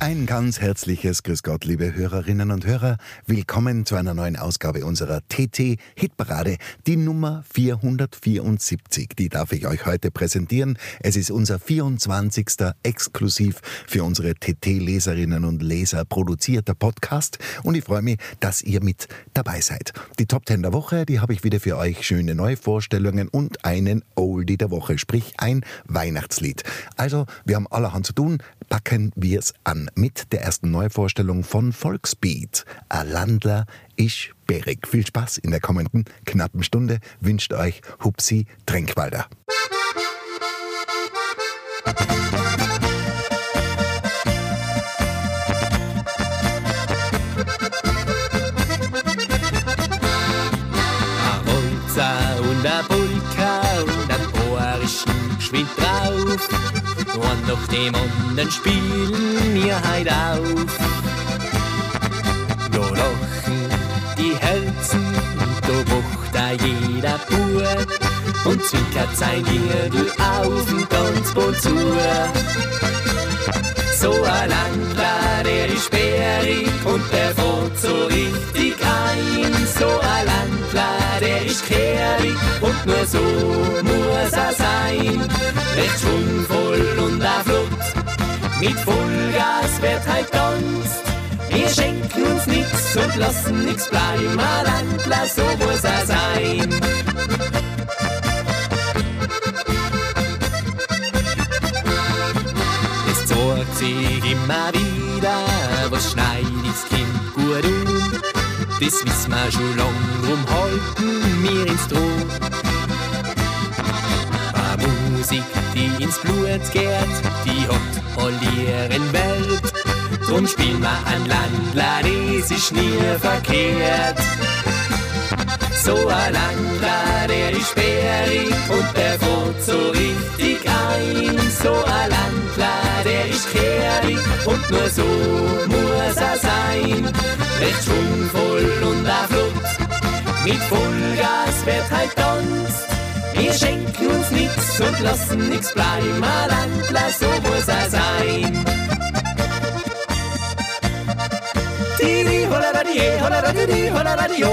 Ein ganz herzliches Grüß Gott, liebe Hörerinnen und Hörer. Willkommen zu einer neuen Ausgabe unserer TT Hitparade, die Nummer 474. Die darf ich euch heute präsentieren. Es ist unser 24. exklusiv für unsere TT-Leserinnen und Leser produzierter Podcast und ich freue mich, dass ihr mit dabei seid. Die Top 10 der Woche, die habe ich wieder für euch schöne Neuvorstellungen und einen Oldie der Woche, sprich ein Weihnachtslied. Also, wir haben allerhand zu tun, packen wir es an mit der ersten Neuvorstellung von Volksbeat. Alandler ich Berik. Viel Spaß in der kommenden knappen Stunde wünscht euch Hupsi Tränkwalder. Walzer und a Polka und ein Ohrischen geschwind drauf. Und nach dem anderen spielen wir heut auf. Da lachen die Herzen da wacht auch jeder Bub und zwinkert sein Gürtel auf und Tanzboot zu. So ein Landler, der ist sperrig und der fährt so richtig ein. So ein Landler, der ist kehrig und nur so muss er sein. Recht schwungvoll und auch flott, mit Vollgas wird halt tanzt. Wir schenken uns nix und lassen nix bleiben. Ein Landler, so muss er sein. Sich immer wieder, was schneit das Kind gut um. Das wissen wir schon lang, drum halten wir ins Droh. Eine Musik, die ins Blut geht, die hat all ihren Welt. Drum spielen wir ein Landler, das ist nie verkehrt. So ein Landler, der ist sperrig und der fährt so richtig ein. So ein Landler, der ist kehrig und nur so muss er sein. Recht schwungvoll und flott, mit Vollgas wird halt tanzt. Wir schenken uns nix und lassen nix bleiben. Landler, so muss er sein. Tiri, hola, radie, hola, radie, hola, radio.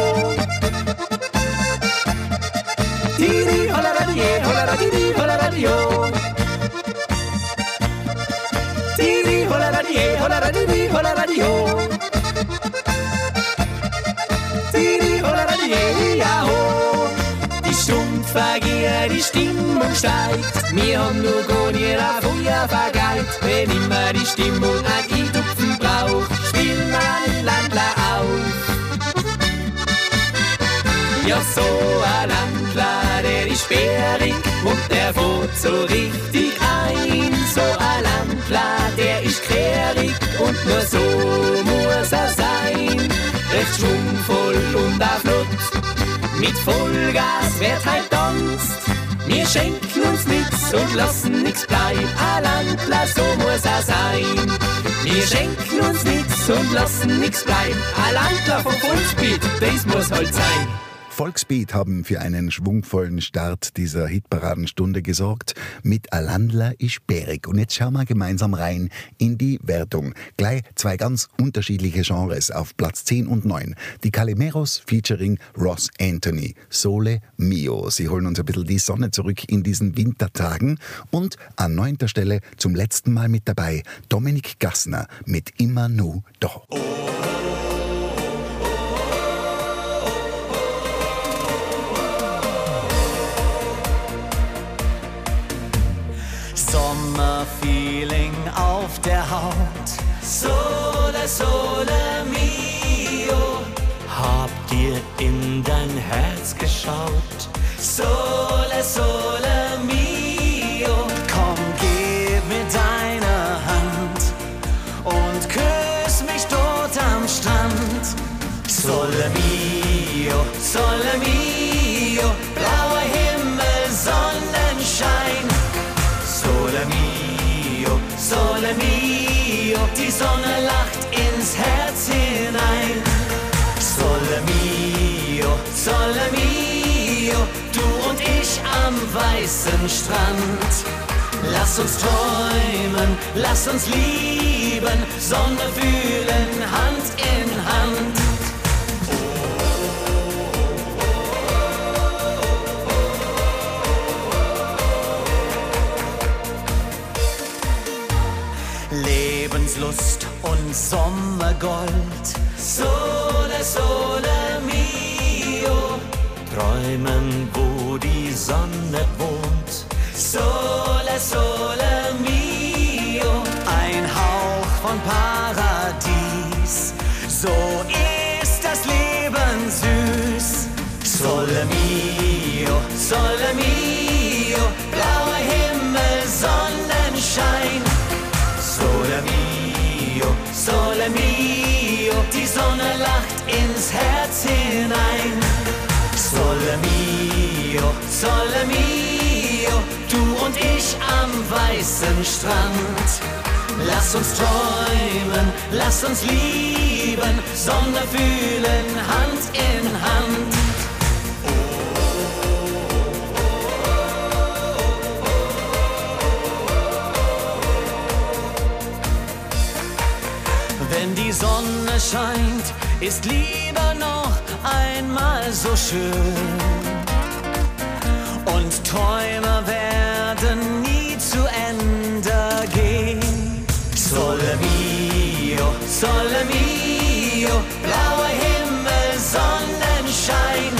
Tiri, hola, radie, hola, radie, hola, radio. Die Stumpfvergier, die Stimmung steigt. Wir haben nur nie ein Feuer vergeigt. Wenn immer die Stimmung ein Tupfen braucht, spielen wir ein Landler auf. Ja, so ein Landler, der ist sperrig und der fährt so richtig ein. So ein Landler, und nur so muss er sein. Recht schwungvoll und auch flott, mit Vollgas wird halt tanzt. Wir schenken uns nix und lassen nix bleiben. Ein Landler, so muss er sein. Wir schenken uns nix und lassen nix bleiben. Ein Landler vom Volksbeat, das muss halt sein. Volksbeat haben für einen schwungvollen Start dieser Hitparadenstunde gesorgt mit Alandler ist sperrig. Und jetzt schauen wir gemeinsam rein in die Wertung. Gleich zwei ganz unterschiedliche Genres auf Platz 10 und 9. Die Calimeros featuring Ross Anthony, Sole Mio. Sie holen uns ein bisschen die Sonne zurück in diesen Wintertagen. Und an neunter Stelle zum letzten Mal mit dabei Dominik Gassner mit Immer Nu Da. Sommerfeeling auf der Haut. Sole, sole mio. Habt ihr in dein Herz geschaut? Sole, sole mio. Sonne lacht ins Herz hinein. Sole mio, sole mio, du und ich am weißen Strand. Lass uns träumen, lass uns lieben, Sonne fühlen, Hand in Hand. Sommergold. Sole, sole mio. Träumen, wo die Sonne wohnt. Sole, sole mio. Ein Hauch von Paradies. So ist das Leben süß. Sole mio, sole mio. Sole mio, die Sonne lacht ins Herz hinein. Sole mio, sole mio, du und ich am weißen Strand. Lass uns träumen, lass uns lieben, Sonne fühlen, Hand in Hand. Scheint, ist lieber noch einmal so schön. Und Träume werden nie zu Ende gehen. Sole mio, sole mio, blauer Himmel, Sonnenschein.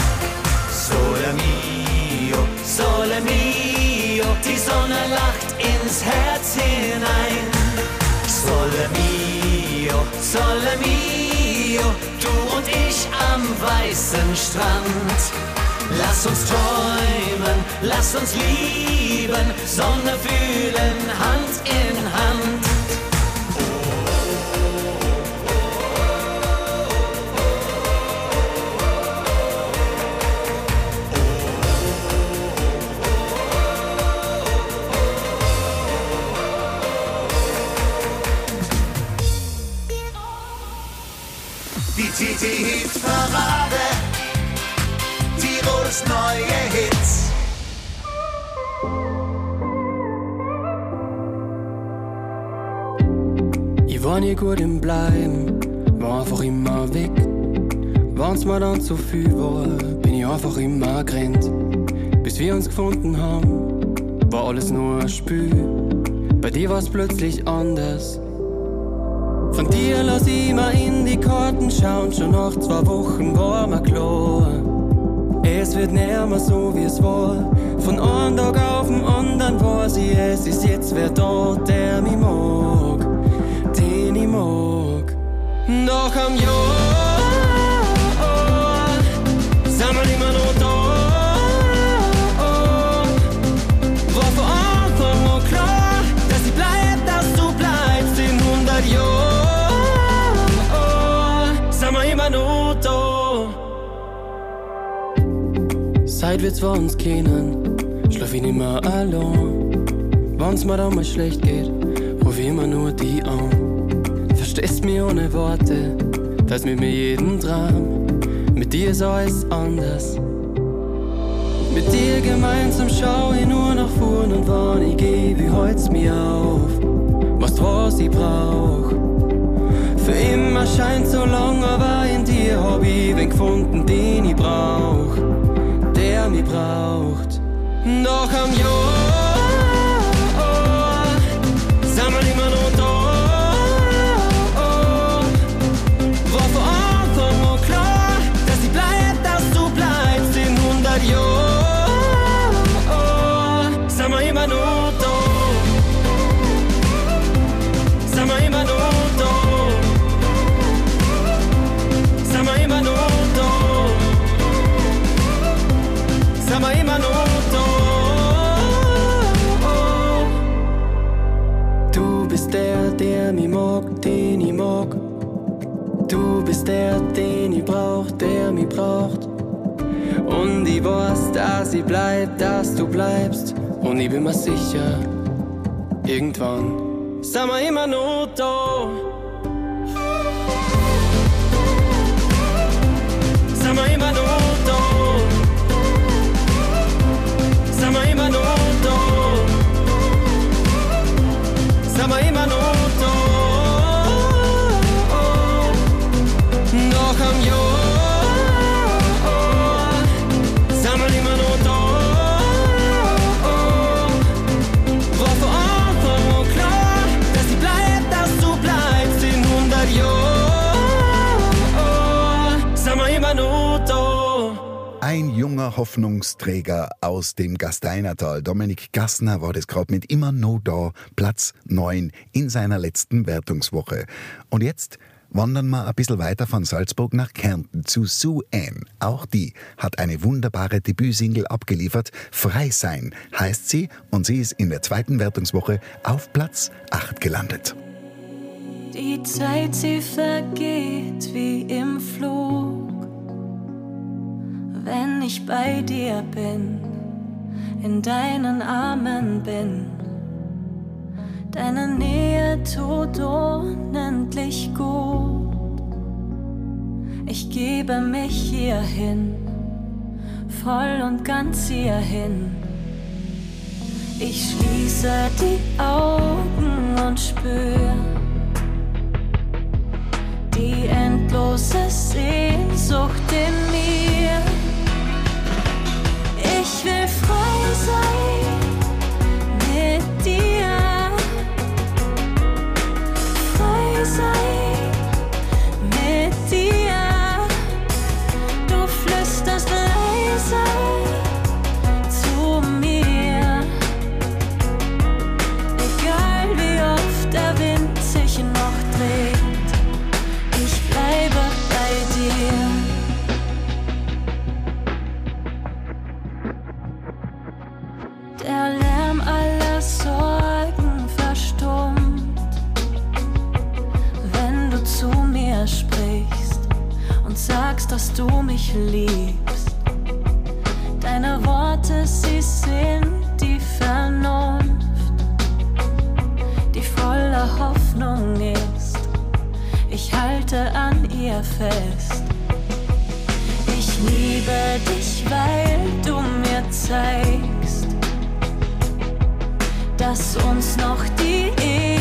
Sole mio, sole mio, die Sonne lacht ins Herz hinein. Sole mio, sole mio, du und ich am weißen Strand. Lass uns träumen, lass uns lieben, Sonne fühlen, Hand in Hand. TT-Hit-Parade. Tirols neue Hits. Ich war nie gut im Bleiben, war einfach immer weg. Wenn's mir dann zu viel war, bin ich einfach immer gerannt. Bis wir uns gefunden haben, war alles nur ein Spiel. Bei dir war's plötzlich anders. Von dir lass ich mal in Karten schauen, schon nach zwei Wochen war mir klar. Es wird mehr so wie es war. Von einem Tag auf den anderen weiß ich, es ist jetzt wer da, der mich mag, den ich mag. Nach einem Jahr sind wir immer noch da. Seit wir zwei uns kennen, schlaf ich nicht mehr allein. Wenn's mir dann mal schlecht geht, ruf ich immer nur die an. Verstehst mich ohne Worte, teilst mit mir jeden Traum. Mit dir ist alles anders. Mit dir gemeinsam schau ich nur nach vorn und wann ich geh, wie holt's mir auf. Was was ich brauch. Für immer scheint so lang, aber in dir hab ich wen gefunden, den ich brauch der mich braucht. Nach einem Jahr sind wir immer noch da. War von Anfang dass ich bleib, dass du bleibst in 100 Jahren. Bist der, der mich mag, den ich mag. Du bist der, den ich brauch, der mich braucht. Und ich weiß, dass ich bleib, dass du bleibst. Und ich bin mir sicher, irgendwann sind wir immer noch da. Sind wir immer noch da. Sind wir immer noch da. Junger Hoffnungsträger aus dem Gasteinertal, Dominik Gassner, war das gerade mit immer no da, Platz 9 in seiner letzten Wertungswoche. Und jetzt wandern wir ein bisschen weiter von Salzburg nach Kärnten zu Sue Ann. Auch die hat eine wunderbare Debütsingle abgeliefert. Frei sein heißt sie und sie ist in der zweiten Wertungswoche auf Platz 8 gelandet. Die Zeit, sie vergeht wie im Flug. Wenn ich bei dir bin, in deinen Armen bin, deine Nähe tut unendlich gut. Ich gebe mich hierhin, voll und ganz hierhin. Ich schließe die Augen und spür die endlose Sehnsucht in mir. Frei mich liebst. Deine Worte, sie sind die Vernunft, die voller Hoffnung ist. Ich halte an ihr fest. Ich liebe dich, weil du mir zeigst, dass uns noch die Ewigkeit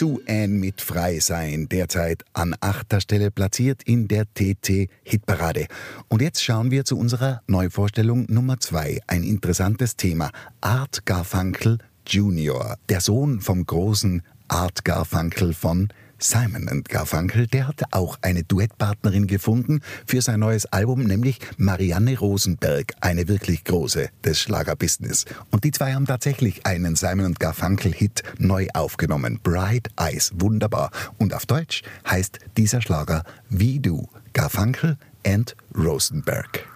Das war Sue Ann mit Frei sein, derzeit an achter Stelle platziert in der TT-Hitparade. Und jetzt schauen wir zu unserer Neuvorstellung Nummer zwei. Ein interessantes Thema. Art Garfunkel Jr., der Sohn vom großen Art Garfunkel von Simon Garfunkel, der hat auch eine Duettpartnerin gefunden für sein neues Album, nämlich Marianne Rosenberg, eine wirklich große des Schlagerbusiness. Und die zwei haben tatsächlich einen Simon Garfunkel-Hit neu aufgenommen. Bright Eyes, wunderbar. Und auf Deutsch heißt dieser Schlager Wie du, Garfunkel and Rosenberg.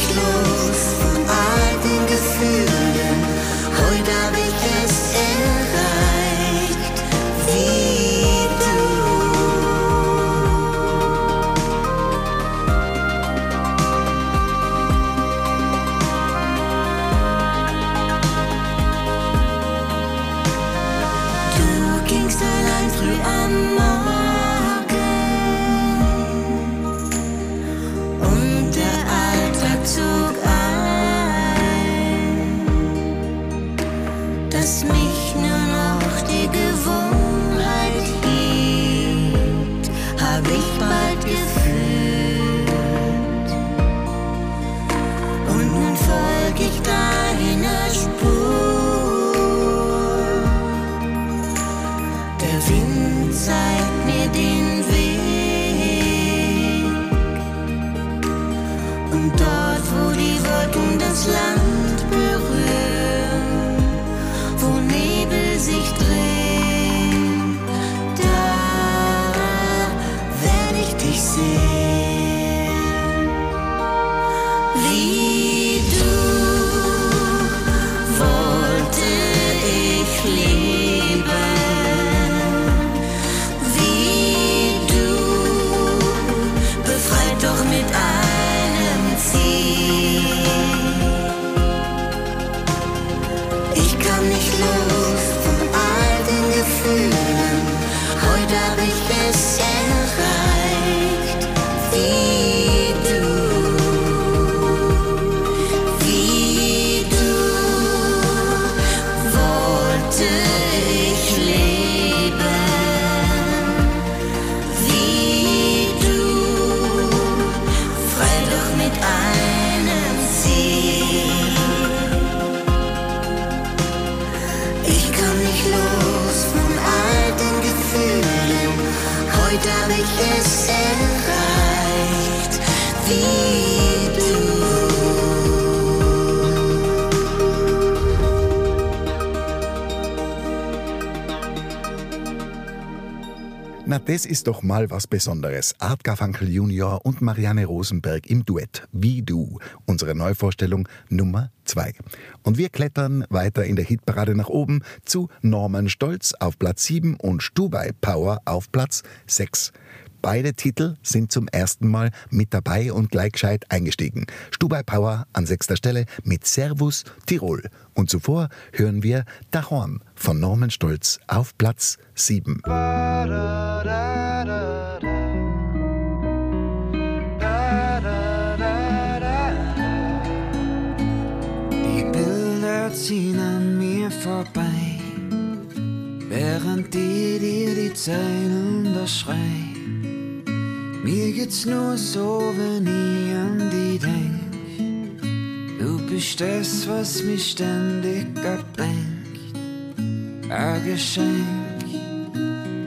Ich das ist doch mal was Besonderes. Art Garfunkel Junior und Marianne Rosenberg im Duett Wie du. Unsere Neuvorstellung Nummer zwei. Und wir klettern weiter in der Hitparade nach oben zu Norman Stolz auf Platz 7 und Stubai Power auf Platz 6. Beide Titel sind zum ersten Mal mit dabei und gleich gescheit eingestiegen. Stubai Power an sechster Stelle mit Servus Tirol. Und zuvor hören wir Dahorn von Norman Stolz auf Platz 7. Die Bilder ziehen an mir vorbei, während die dir die Zeilen schrei. Mir geht's nur so, wenn ich an die denk. Du bist das, was mich ständig ablenkt. Ein Geschenk,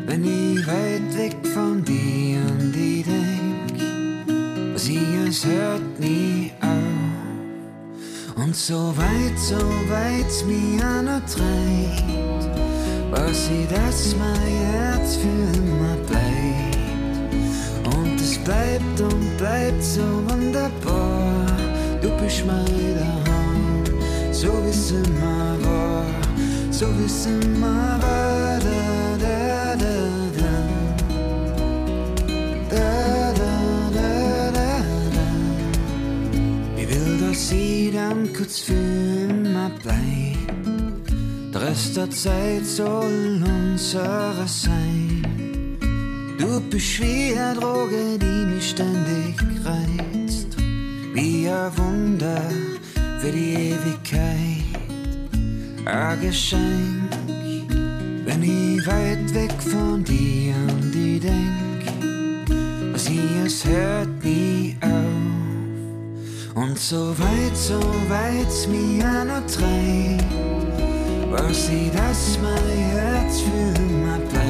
wenn ich weit weg von dir an die denk. Sie, es hört nie auf. Und so weit, so weit's mir trägt, was sie das mein Herz für immer bleibt. Bleibt und bleibt so wunderbar. Du bist mein daheim, so wie es immer war, so wie es immer war. Da, da, da, da. Da, da, da, da, da. Ich will, dass dann kurz für immer bleibt. Der Rest der Zeit soll unsere sein. Du bist wie eine Droge, die mich ständig reizt. Wie ein Wunder für die Ewigkeit. Ein Geschenk, wenn ich weit weg von dir an die denk. Was hier, es hört nie auf. Und so weit, so weit's mir noch treibt. Was sie das mein Herz für immer bleibt.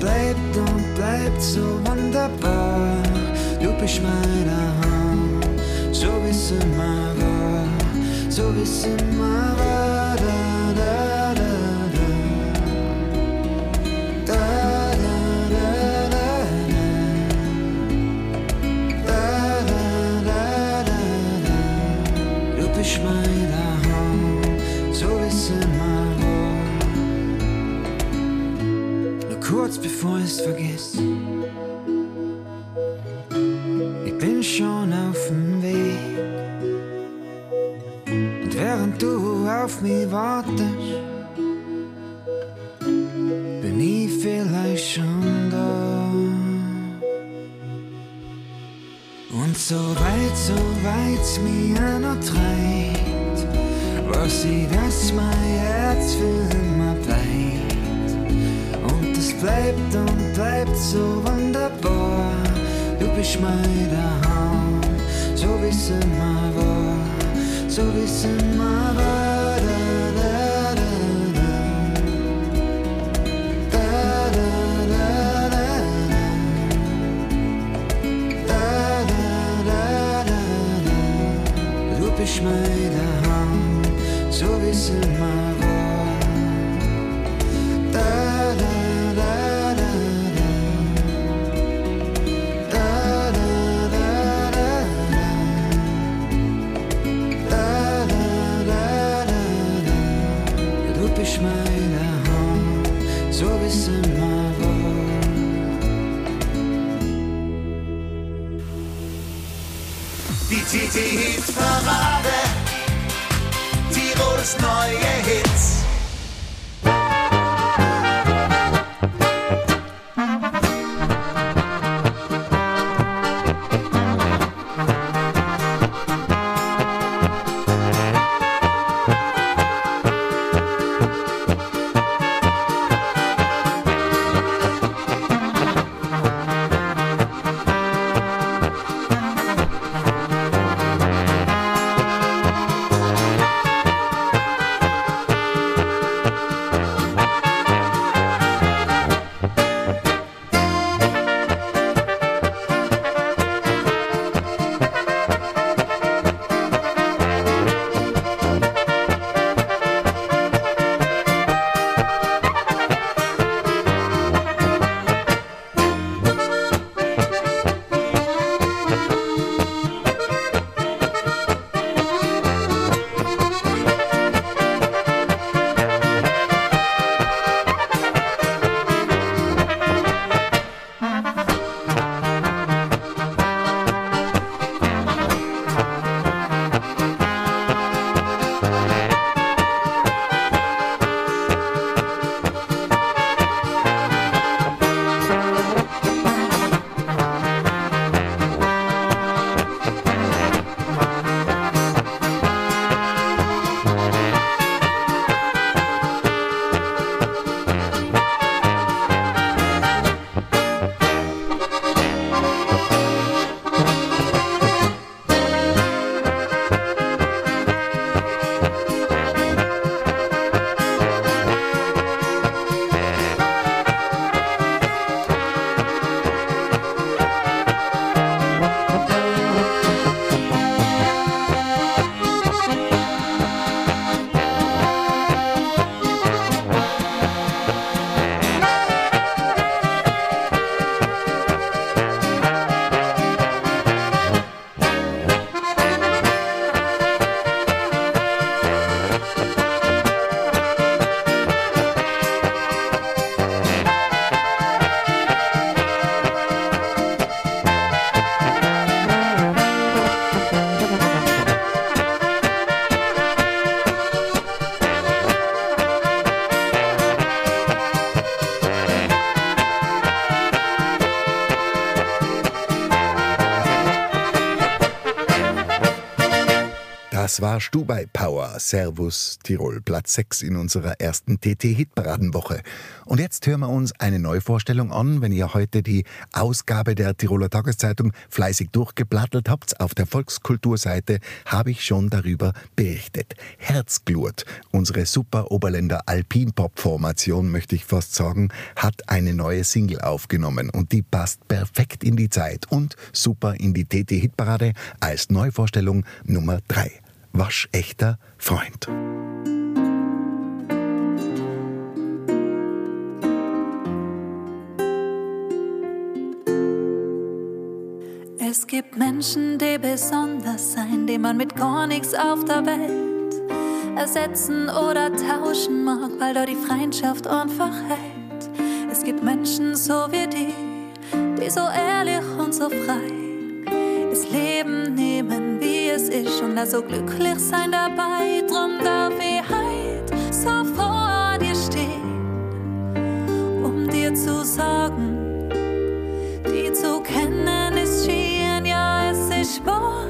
Bleibt und bleibt so wunderbar. Du bist meine Hand, so wie es immer war, so wie es immer war. Da, da, da, da. Da, da, kurz bevor ich's vergiss. Ich bin schon auf dem Weg. Und während du auf mich wartest, bin ich vielleicht schon da. Und so weit, so weit's mir noch treibt, was sie das mein Herz für immer bleibt und bleibt so wunderbar. Du bist meine Hand, so wie's immer war, so wie's immer war. Da, da, da. Du bist meine Hand, so wie's immer war. Die TT-Hit-Parade. Tirols neue Das war Stubai Power, Servus Tirol, Platz 6 in unserer ersten TT-Hitparadenwoche. Und jetzt hören wir uns eine Neuvorstellung an. Wenn ihr heute die Ausgabe der Tiroler Tageszeitung fleißig durchgeplattelt habt, auf der Volkskulturseite habe ich schon darüber berichtet. Herzglut, unsere super Oberländer Alpin-Pop-Formation, möchte ich fast sagen, hat eine neue Single aufgenommen und die passt perfekt in die Zeit und super in die TT-Hitparade als Neuvorstellung Nummer 3 waschechter Freund. Es gibt Menschen, die besonders sein, die man mit gar nichts auf der Welt ersetzen oder tauschen mag, weil da die Freundschaft einfach hält. Es gibt Menschen so wie die, die so ehrlich und so frei das Leben nehmen, ist und so glücklich sein dabei. Drum darf ich heut so vor dir stehen, um dir zu sagen, die zu kennen ist schön, ja, es ist wahr.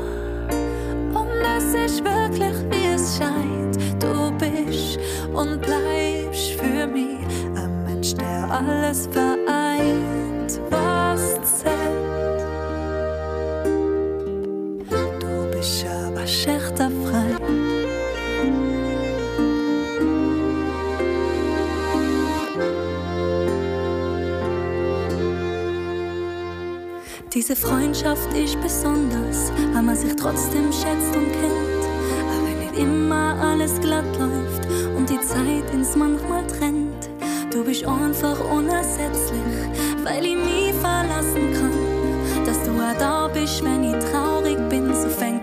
Und es ist wirklich, wie es scheint. Du bist und bleibst für mich ein Mensch, der alles vereint, Diese Freundschaft ist besonders, weil man sich trotzdem schätzt und kennt. Aber wenn nicht immer alles glatt läuft und die Zeit ins manchmal trennt. Du bist einfach unersetzlich, weil ich mich verlassen kann. Dass du auch da bist, wenn ich traurig bin, so fängt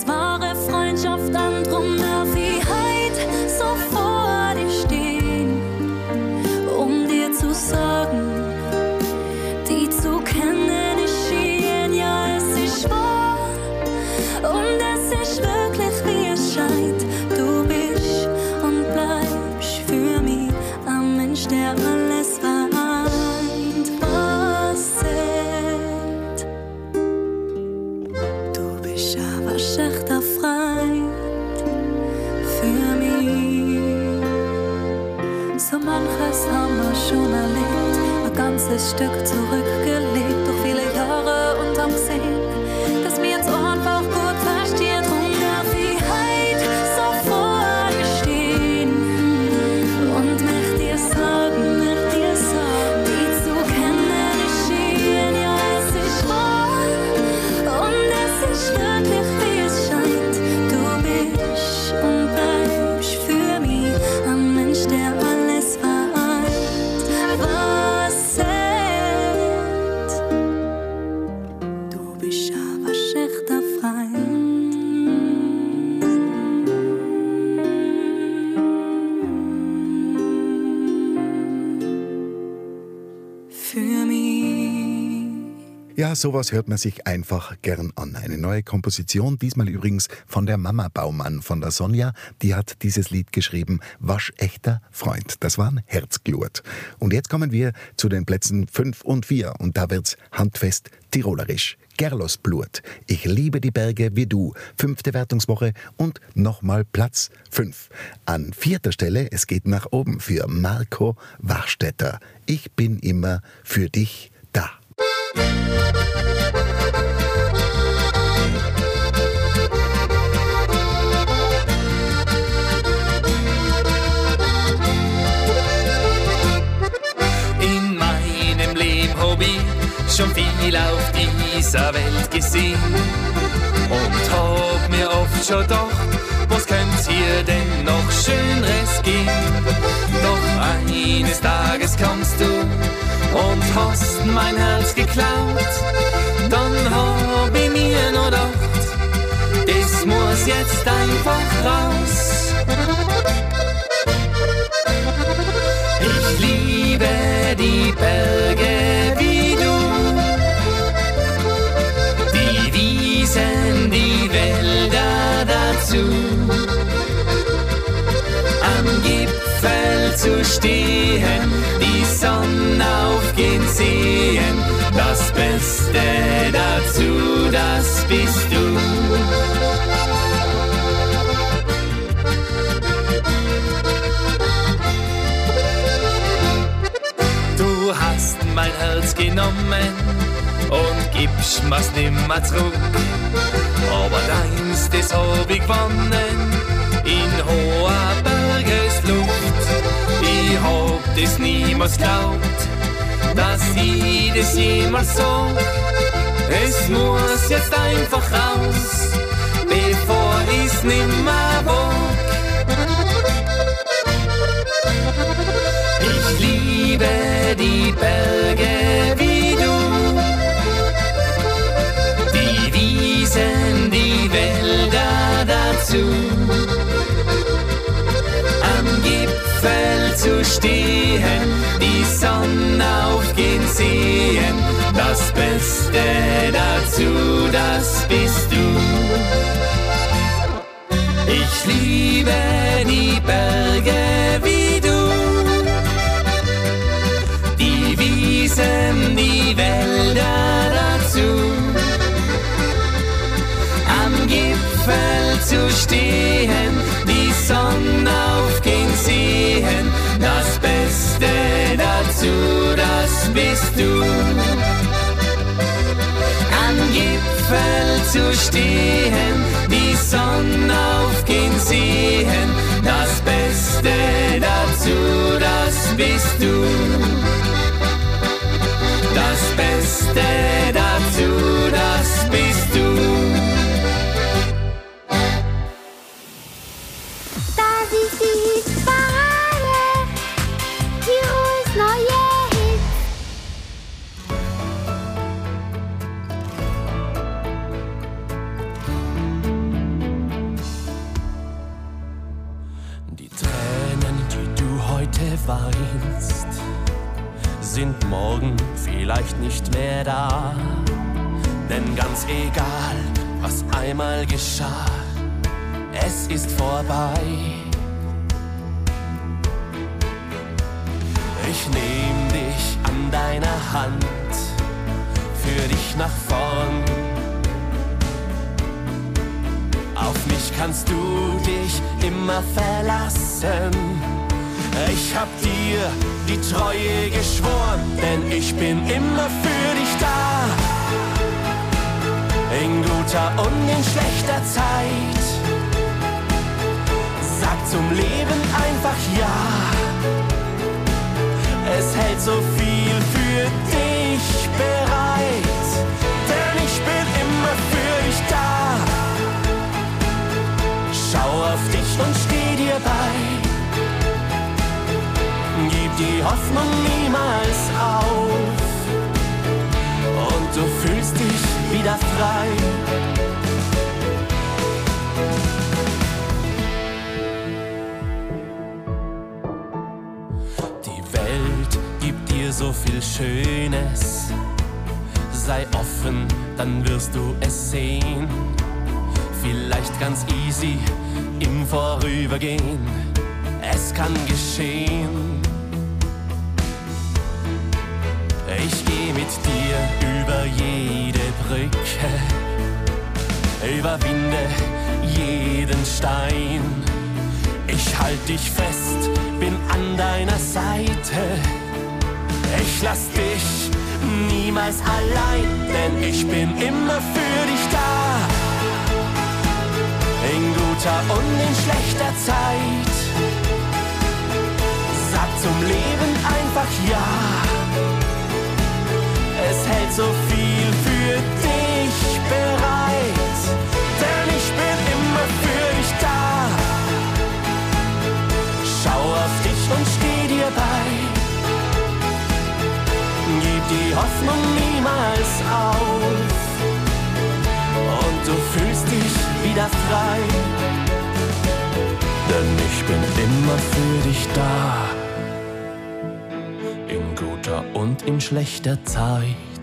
Sowas hört man sich einfach gern an. Eine neue Komposition, diesmal übrigens von der Mama Baumann, von der Sonja. Die hat dieses Lied geschrieben, Waschechter Freund. Das war ein Herzglut. Und jetzt kommen wir zu den Plätzen 5 und 4 und da wird's handfest tirolerisch. Gerlos Blut. Ich liebe die Berge wie du. Fünfte Wertungswoche und nochmal Platz 5. An vierter Stelle, es geht nach oben für Marco Warstetter. Ich bin immer für dich schon viel auf dieser Welt gesehen und hab mir oft schon gedacht, was könnt hier denn noch Schöneres gehen? Doch eines Tages kommst du und hast mein Herz geklaut, dann hab ich mir noch gedacht, das muss jetzt einfach raus. Ich liebe die Berge zu. Am Gipfel zu stehen, die Sonne aufgehen sehen, das Beste dazu, das bist du. mein Herz genommen und gibst mir's nimmer zurück. Aber deins, das hab ich gewonnen, in hoher Bergesluft. Ich hab das niemals glaubt, dass ich das jemals so. Es muss jetzt einfach raus, bevor ich's nimmer wog. Ich liebe die Berge dazu. Am Gipfel zu stehen, die Sonne aufgehen sehen, das Beste dazu, das bist du. Ich liebe die Berge zu stehen, die Sonne aufgehen sehen, das Beste dazu, das bist du. Am Gipfel zu stehen, die Sonne aufgehen sehen, das Beste dazu, das bist du. Das Beste sind morgen vielleicht nicht mehr da. Denn ganz egal, was einmal geschah, es ist vorbei. Ich nehm dich an deiner Hand, für dich nach vorn. Auf mich kannst du dich immer verlassen. Ich hab dir die Treue geschworen, denn ich bin immer für dich da. In guter und in schlechter Zeit. Sag zum Leben einfach ja. Es hält so viel für dich bereit, denn ich bin immer für dich da. Schau auf dich und steh dir bei. Die Hoffnung niemals auf. Und du fühlst dich wieder frei. Die Welt gibt dir so viel Schönes. Sei offen, dann wirst du es sehen. Vielleicht ganz easy im Vorübergehen. Es kann geschehen. Mit dir über jede Brücke, überwinde jeden Stein. Ich halt dich fest, bin an deiner Seite. Ich lass dich niemals allein, denn ich bin immer für dich da. In guter und in schlechter Zeit. Sag zum Leben einfach ja. So viel für dich bereit, denn ich bin immer für dich da. Schau auf dich und steh dir bei. Gib die Hoffnung niemals auf. Und du fühlst dich wieder frei. Denn ich bin immer für dich da. In guter und in schlechter Zeit.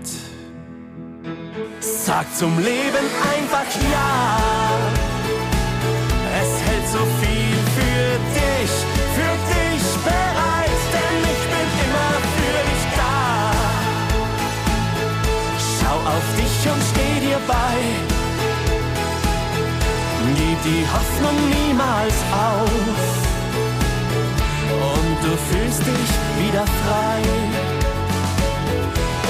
Sag zum Leben einfach ja. Es hält so viel für dich, für dich bereit, denn ich bin immer für dich da. Schau auf dich und steh dir bei. Gib die Hoffnung niemals auf. Und du fühlst dich wieder frei.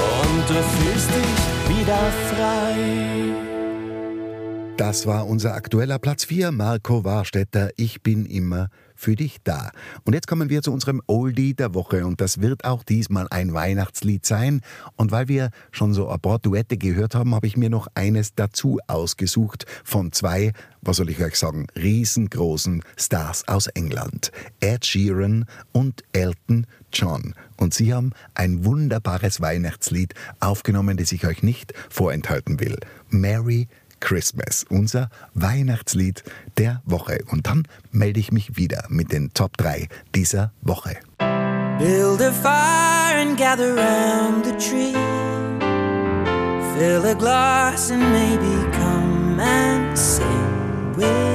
Und und du fühlst dich wieder frei. Das war unser aktueller Platz 4, Marco Warstetter. Ich bin immer für dich da. Und jetzt kommen wir zu unserem Oldie der Woche und das wird auch diesmal ein Weihnachtslied sein. Und weil wir schon so ein paar Duette gehört haben, habe ich mir noch eines dazu ausgesucht von zwei, was soll ich euch sagen, riesengroßen Stars aus England. Ed Sheeran und Elton John. Und sie haben ein wunderbares Weihnachtslied aufgenommen, das ich euch nicht vorenthalten will. Merry Christmas, unser Weihnachtslied der Woche. Und dann melde ich mich wieder mit den Top 3 dieser Woche. Build a fire and gather round the tree. Fill a glass and maybe come and sing with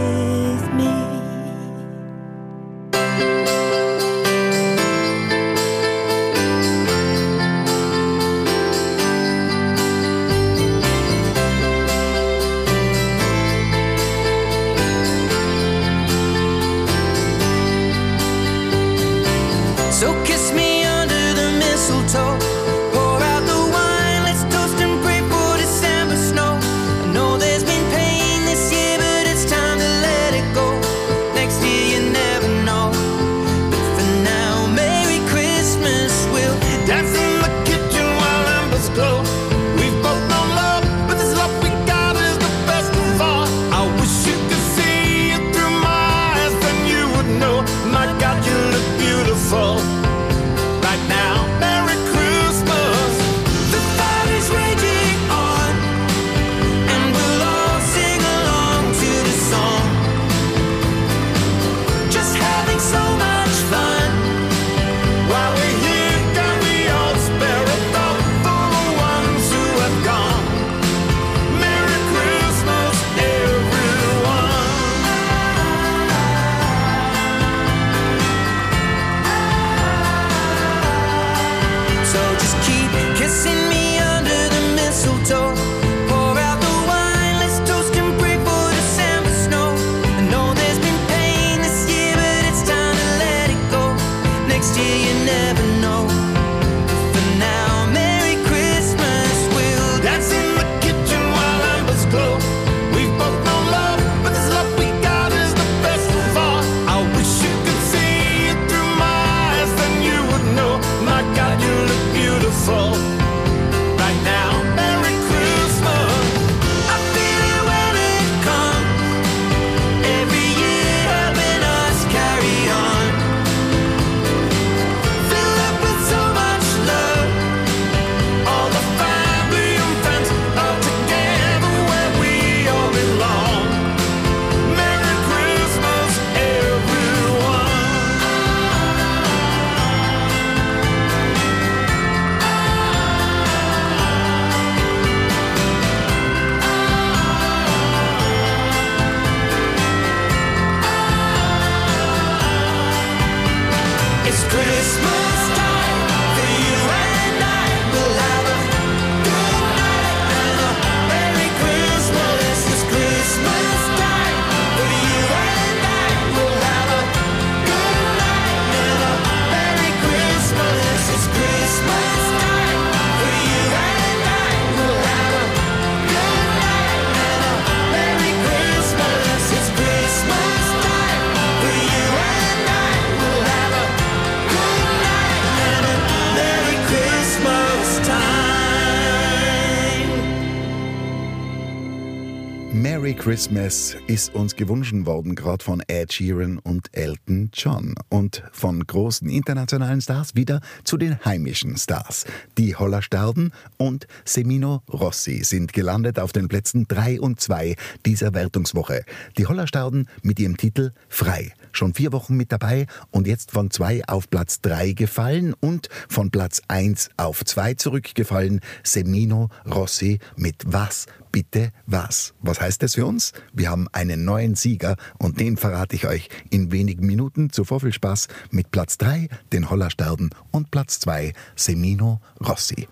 Merry Christmas ist uns gewünscht worden, gerade von Ed Sheeran und Elton John. Und von großen internationalen Stars wieder zu den heimischen Stars. Die Hollersterden und Semino Rossi sind gelandet auf den Plätzen 3 und 2 dieser Wertungswoche. Die Hollersterden mit ihrem Titel Frei. Schon vier Wochen mit dabei und jetzt von 2 auf Platz 3 gefallen und von Platz 1 auf 2 zurückgefallen. Semino Rossi mit Was bitte was? Was heißt das für uns? Wir haben einen neuen Sieger und den verrate ich euch in wenigen Minuten. Zuvor viel Spaß mit Platz 3, den Hollersterden und Platz 2, Semino Rossi.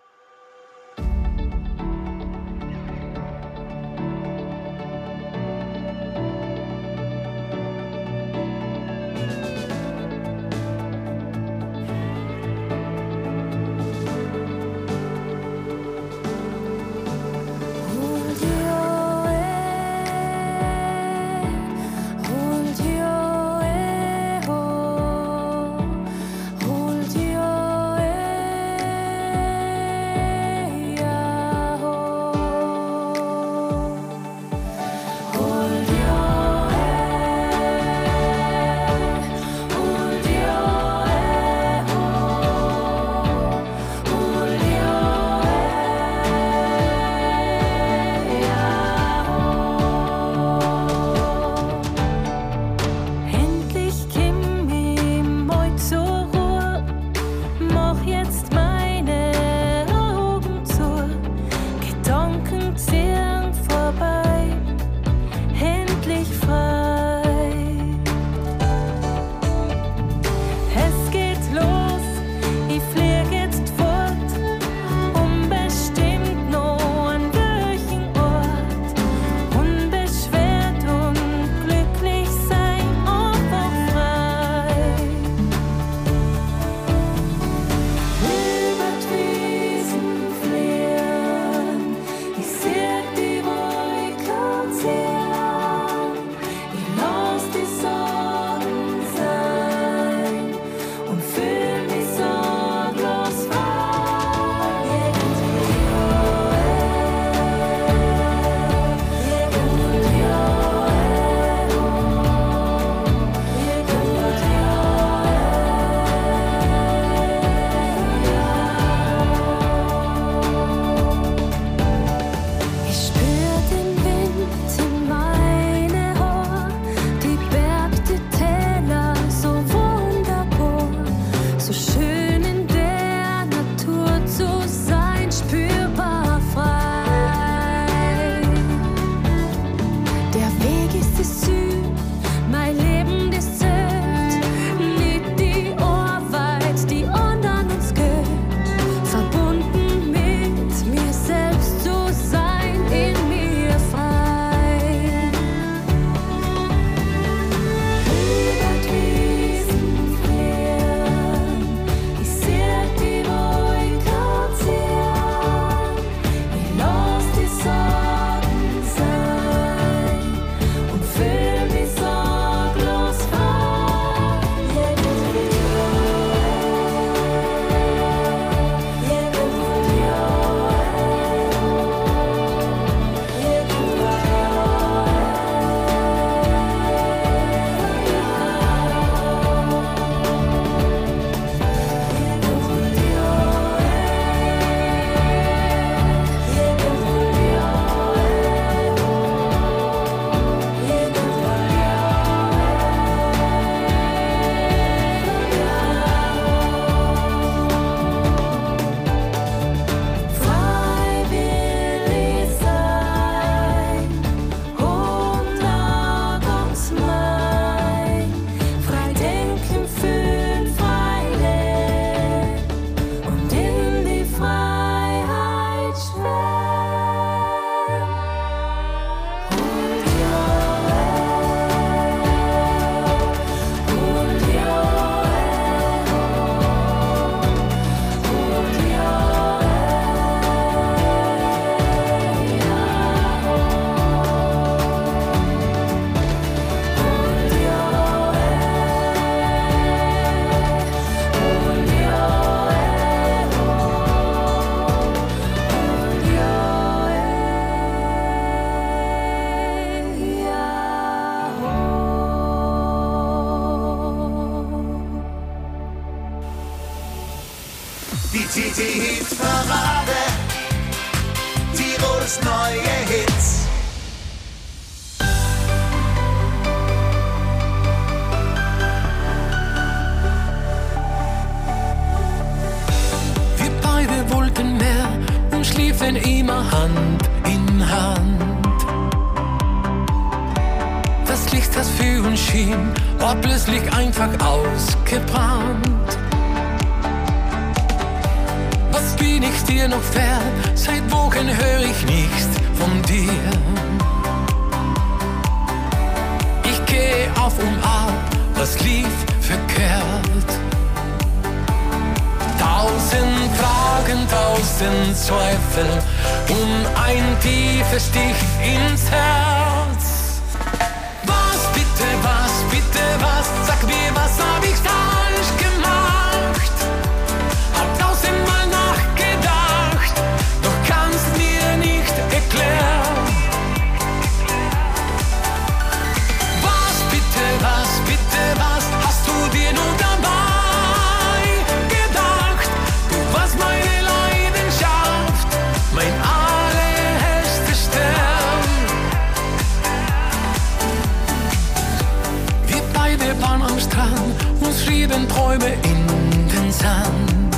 Am Strand und schrieben Träume in den Sand.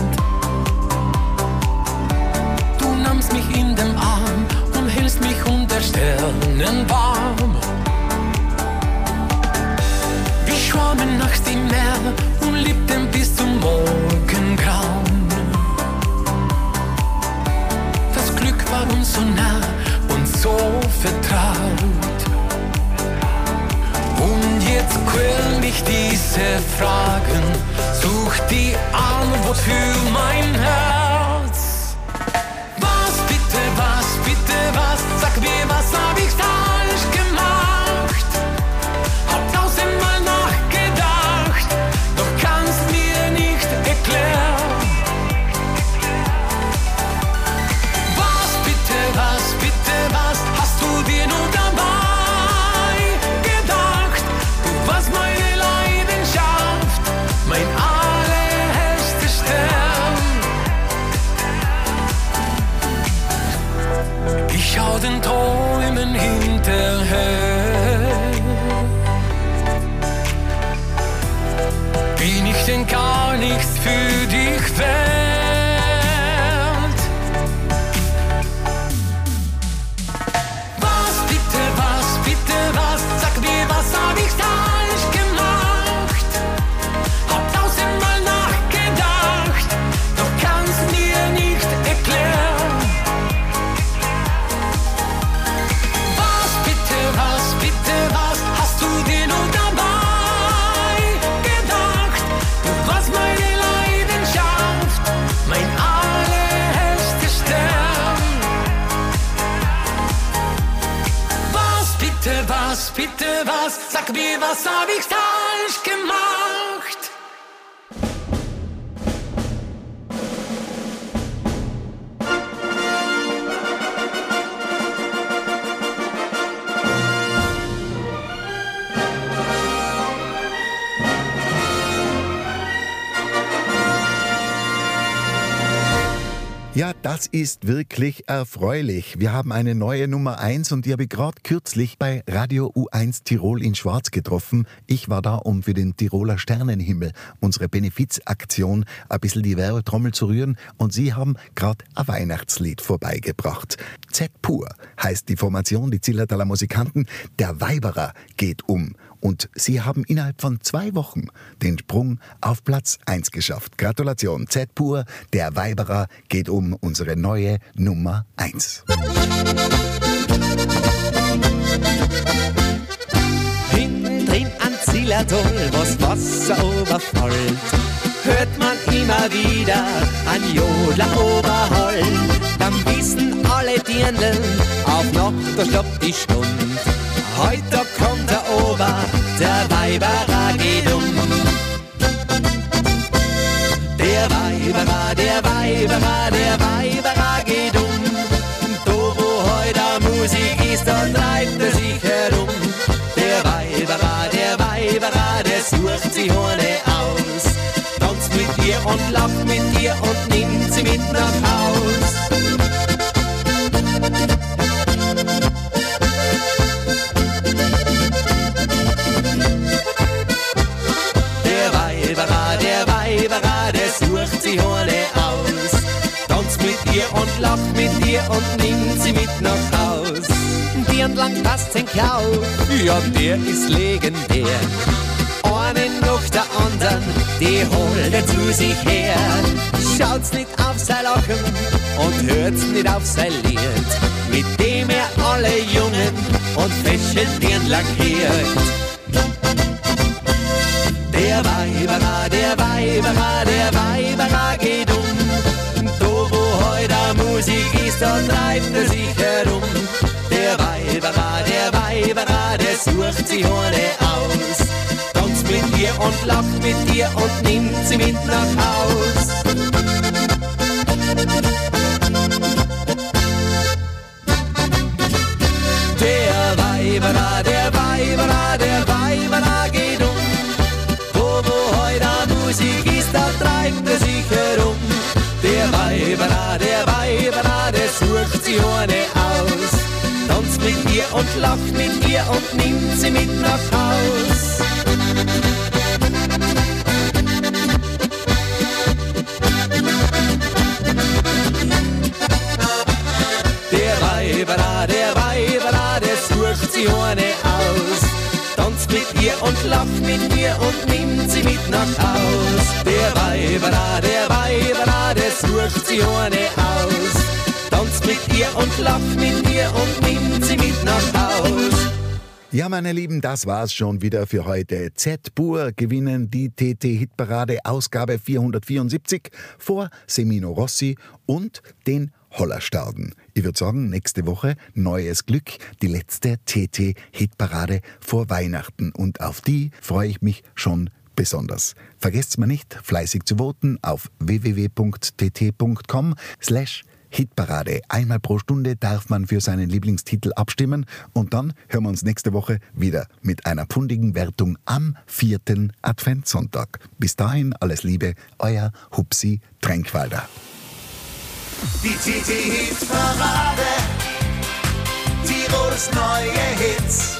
Du nahmst mich in den Arm und hältst mich unter Sternen warm. Wir schwammen nachts im Meer und liebten bis zum Morgengrauen. Das Glück war uns so nah und so vertraut. Jetzt quälen mich diese Fragen, such die Antwort für mein Herz. Was bitte, was bitte, was? Sag mir, was hab ich falsch dich bitte, was? Sag mir, was hab ich falsch gemacht? Das ist wirklich erfreulich. Wir haben eine neue Nummer 1 und die habe ich gerade kürzlich bei Radio U1 Tirol in Schwarz getroffen. Ich war da, um für den Tiroler Sternenhimmel, unsere Benefizaktion, ein bisschen die Werbetrommel zu rühren und sie haben gerade ein Weihnachtslied vorbeigebracht. Z pur heißt die Formation, die Zillertaler Musikanten. Der Weiberer geht um. Und sie haben innerhalb von zwei Wochen den Sprung auf Platz 1 geschafft. Gratulation, Z pur, der Weiberer geht um, unsere neue Nummer 1. Hinten drin an Zillertal, was Wasser überfällt, hört man immer wieder ein Jodler oberhallen. Dann wissen alle Dirndl, auf noch, da stoppt die Stund. Heute kommt der Ober, der Weiberer geht um. Der Weiberer, der Weiberer, der Entlang passt sein Klau, ja, der ist legendär. Einen nach der anderen, die holt er zu sich her. Schaut's nicht auf sein Lachen und hört's nicht auf sein Lied, mit dem er alle Jungen und Fäschchen lackiert. Der Weiberer, der Weiberer, der Weiberer geht um. Da wo heute Musik ist, da treibt er sich herum. Der Weiberer, der Weiberer, der sucht sich ohne aus. Tanzt mit ihr und lacht mit ihr und nimmt sie mit nach Haus. Und lacht mit ihr und nimmt sie mit nach Haus. Der Weiberer, der Weiberer, der sucht sie ohne aus. Tanzt mit ihr und lacht mit ihr und nimmt sie mit nach Haus. Der Weiberer, der Weiberer, der sucht sie ohne aus. Tanzt mit ihr und lacht Ja, meine Lieben, das war's schon wieder für heute. Z-Bur gewinnen die TT-Hitparade Ausgabe 474 vor Semino Rossi und den Hollerstauden. Ich würde sagen, nächste Woche neues Glück, die letzte TT-Hitparade vor Weihnachten und auf die freue ich mich schon besonders. Vergesst mal nicht, fleißig zu voten auf www.tt.com slash Hitparade. Einmal pro Stunde darf man für seinen Lieblingstitel abstimmen und dann hören wir uns nächste Woche wieder mit einer pfundigen Wertung am vierten Adventssonntag. Bis dahin alles Liebe, euer Hupsi Tränkwalder. Die TT-Hit-Parade. Tirols neue Hits.